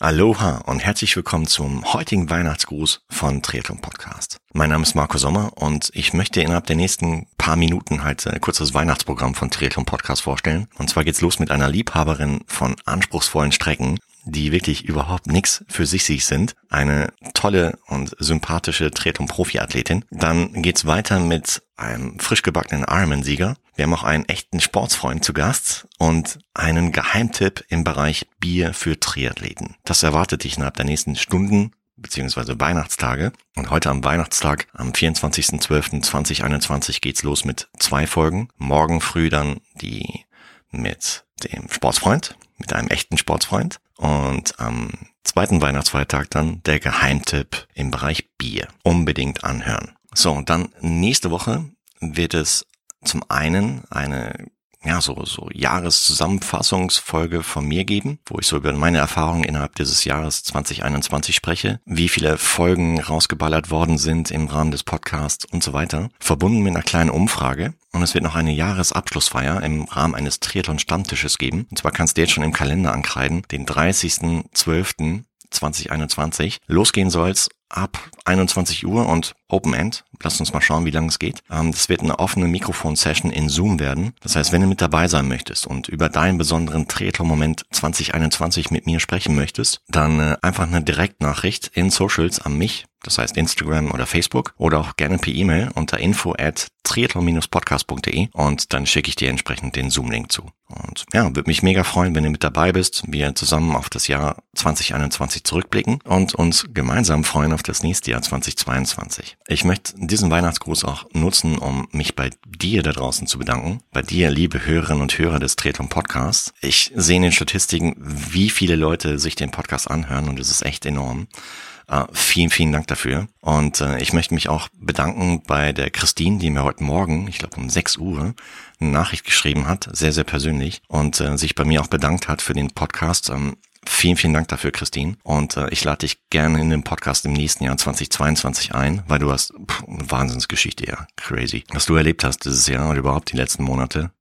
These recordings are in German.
Aloha und herzlich willkommen zum heutigen Weihnachtsgruß von Triathlon Podcast. Mein Name ist Marco Sommer und ich möchte innerhalb der nächsten paar Minuten halt ein kurzes Weihnachtsprogramm von Triathlon Podcast vorstellen. Und zwar geht's los mit einer Liebhaberin von anspruchsvollen Strecken, die wirklich überhaupt nichts für sich sich sind. Eine tolle und sympathische Triathlon-Profi-Athletin. Dann geht's weiter mit einem frisch gebackenen Ironman-Sieger. Wir haben auch einen echten Sportsfreund zu Gast und einen Geheimtipp im Bereich Bier für Triathleten. Das erwartet dich innerhalb der nächsten Stunden beziehungsweise Weihnachtstage. Und heute am Weihnachtstag, am 24.12.2021 geht's los mit zwei Folgen. Morgen früh dann die mit dem Sportsfreund, mit einem echten Sportsfreund. Und am zweiten Weihnachtsfeiertag dann der Geheimtipp im Bereich Bier. Unbedingt anhören. So, und dann nächste Woche wird es zum einen eine ja, so, so Jahreszusammenfassungsfolge von mir geben, wo ich so über meine Erfahrungen innerhalb dieses Jahres 2021 spreche, wie viele Folgen rausgeballert worden sind im Rahmen des Podcasts und so weiter, verbunden mit einer kleinen Umfrage. Und es wird noch eine Jahresabschlussfeier im Rahmen eines Triathlon-Stammtisches geben. Und zwar kannst du jetzt schon im Kalender ankreiden, den 30.12. 2021. Losgehen soll's ab 21 Uhr und Open End. Lass uns mal schauen, wie lange es geht. Ähm, das wird eine offene Mikrofon-Session in Zoom werden. Das heißt, wenn du mit dabei sein möchtest und über deinen besonderen Triathlon-Moment 2021 mit mir sprechen möchtest, dann äh, einfach eine Direktnachricht in Socials an mich das heißt Instagram oder Facebook oder auch gerne per E-Mail unter info at triathlon-podcast.de und dann schicke ich dir entsprechend den Zoom-Link zu. Und ja, würde mich mega freuen, wenn du mit dabei bist, wir zusammen auf das Jahr 2021 zurückblicken und uns gemeinsam freuen auf das nächste Jahr 2022. Ich möchte diesen Weihnachtsgruß auch nutzen, um mich bei dir da draußen zu bedanken. Bei dir, liebe Hörerinnen und Hörer des Triathlon Podcasts. Ich sehe in den Statistiken, wie viele Leute sich den Podcast anhören und es ist echt enorm. Uh, vielen, vielen Dank dafür. Und uh, ich möchte mich auch bedanken bei der Christine, die mir heute Morgen, ich glaube um 6 Uhr, eine Nachricht geschrieben hat, sehr, sehr persönlich, und uh, sich bei mir auch bedankt hat für den Podcast. Um, ähm, Vielen, vielen Dank dafür, Christine. Und äh, ich lade dich gerne in den Podcast im nächsten Jahr 2022 ein, weil du hast pff, eine Wahnsinnsgeschichte, ja, crazy. Was du erlebt hast dieses Jahr oder überhaupt die letzten Monate,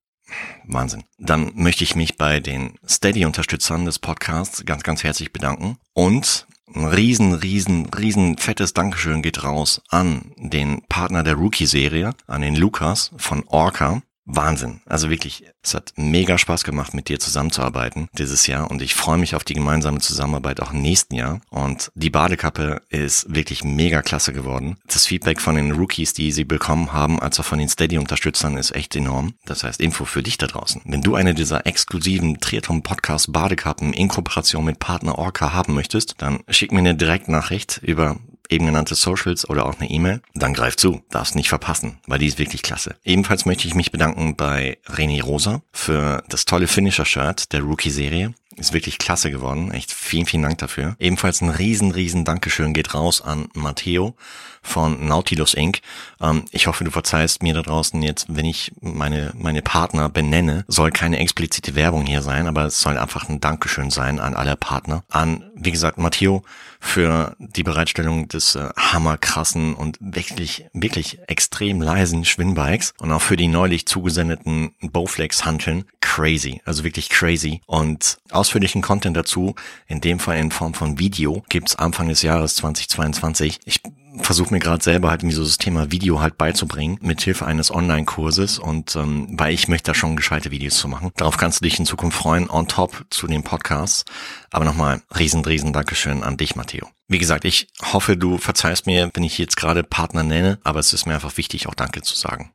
Wahnsinn. Dann möchte ich mich bei den Steady-Unterstützern des Podcasts ganz, ganz herzlich bedanken und ein riesen, riesen, riesen fettes Dankeschön geht raus an den Partner der Rookie-Serie, an den Lukas von Orca. Wahnsinn. Also wirklich, es hat mega Spaß gemacht, mit dir zusammenzuarbeiten dieses Jahr und ich freue mich auf die gemeinsame Zusammenarbeit auch im nächsten Jahr. Und die Badekappe ist wirklich mega klasse geworden. Das Feedback von den Rookies, die sie bekommen haben, als auch von den Steady-Unterstützern, ist echt enorm. Das heißt, Info für dich da draußen. Wenn du eine dieser exklusiven Triathlon-Podcast Badekappen in Kooperation mit Partner Orca haben möchtest, dann schick mir eine Direktnachricht über eben genannte Socials oder auch eine E-Mail, dann greif zu, darfst nicht verpassen, weil die ist wirklich klasse. Ebenfalls möchte ich mich bedanken bei René Rosa für das tolle Finisher-Shirt der Rookie-Serie. Ist wirklich klasse geworden. Echt vielen, vielen Dank dafür. Ebenfalls ein riesen, riesen Dankeschön geht raus an Matteo von Nautilus Inc. Ähm, ich hoffe, du verzeihst mir da draußen jetzt, wenn ich meine, meine Partner benenne. Soll keine explizite Werbung hier sein, aber es soll einfach ein Dankeschön sein an alle Partner. An, wie gesagt, Matteo für die Bereitstellung des äh, hammerkrassen und wirklich, wirklich extrem leisen Schwinnbikes und auch für die neulich zugesendeten Bowflex-Hanteln. Crazy, also wirklich crazy. Und ausführlichen Content dazu, in dem Fall in Form von Video, gibt's Anfang des Jahres 2022. Ich versuche mir gerade selber halt so das Thema Video halt beizubringen, mit Hilfe eines Online-Kurses und ähm, weil ich möchte da schon gescheite Videos zu machen. Darauf kannst du dich in Zukunft freuen, on top zu den Podcasts. Aber nochmal, riesen, riesen Dankeschön an dich, Matteo. Wie gesagt, ich hoffe, du verzeihst mir, wenn ich jetzt gerade Partner nenne, aber es ist mir einfach wichtig, auch Danke zu sagen.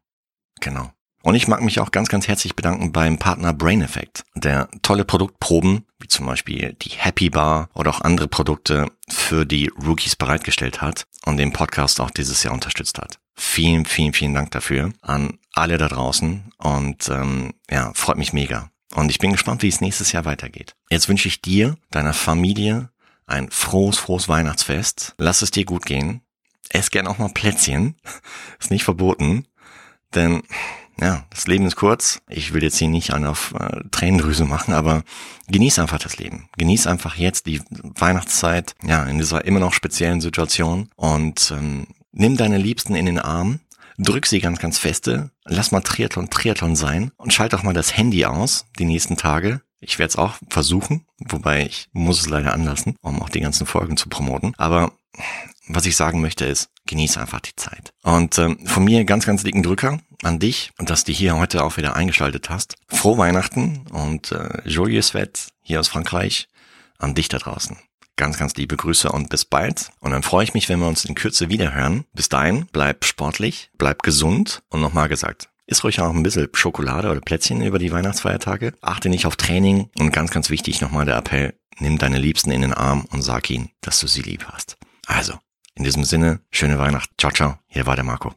Genau. Und ich mag mich auch ganz, ganz herzlich bedanken beim Partner Brain Effect, der tolle Produktproben, wie zum Beispiel die Happy Bar oder auch andere Produkte für die Rookies bereitgestellt hat und den Podcast auch dieses Jahr unterstützt hat. Vielen, vielen, vielen Dank dafür an alle da draußen und ähm, ja, freut mich mega. Und ich bin gespannt, wie es nächstes Jahr weitergeht. Jetzt wünsche ich dir, deiner Familie ein frohes, frohes Weihnachtsfest. Lass es dir gut gehen. Ess gern auch mal Plätzchen. Ist nicht verboten. Denn ja, das Leben ist kurz. Ich will jetzt hier nicht einen auf äh, Tränendrüse machen, aber genieß einfach das Leben. Genieß einfach jetzt die Weihnachtszeit, ja, in dieser immer noch speziellen Situation und ähm, nimm deine Liebsten in den Arm, drück sie ganz, ganz feste, lass mal Triathlon Triathlon sein und schalt auch mal das Handy aus die nächsten Tage Ich werde es auch versuchen, wobei ich muss es leider anlassen, um auch die ganzen Folgen zu promoten. Aber was ich sagen möchte ist, genieße einfach die Zeit. Und ähm, von mir ganz, ganz dicken Drücker an dich dass du hier heute auch wieder eingeschaltet hast. Frohe Weihnachten und äh, Joyeux Fête hier aus Frankreich an dich da draußen. Ganz, ganz liebe Grüße und bis bald. Und dann freue ich mich, wenn wir uns in Kürze wieder hören. Bis dahin, bleib sportlich, bleib gesund und nochmal gesagt, Iss ruhig auch ein bisschen Schokolade oder Plätzchen über die Weihnachtsfeiertage. Achte nicht auf Training. Und ganz, ganz wichtig nochmal der Appell, nimm deine Liebsten in den Arm und sag ihnen, dass du sie lieb hast. Also, in diesem Sinne, schöne Weihnachten. Ciao, ciao. Hier war der Marco.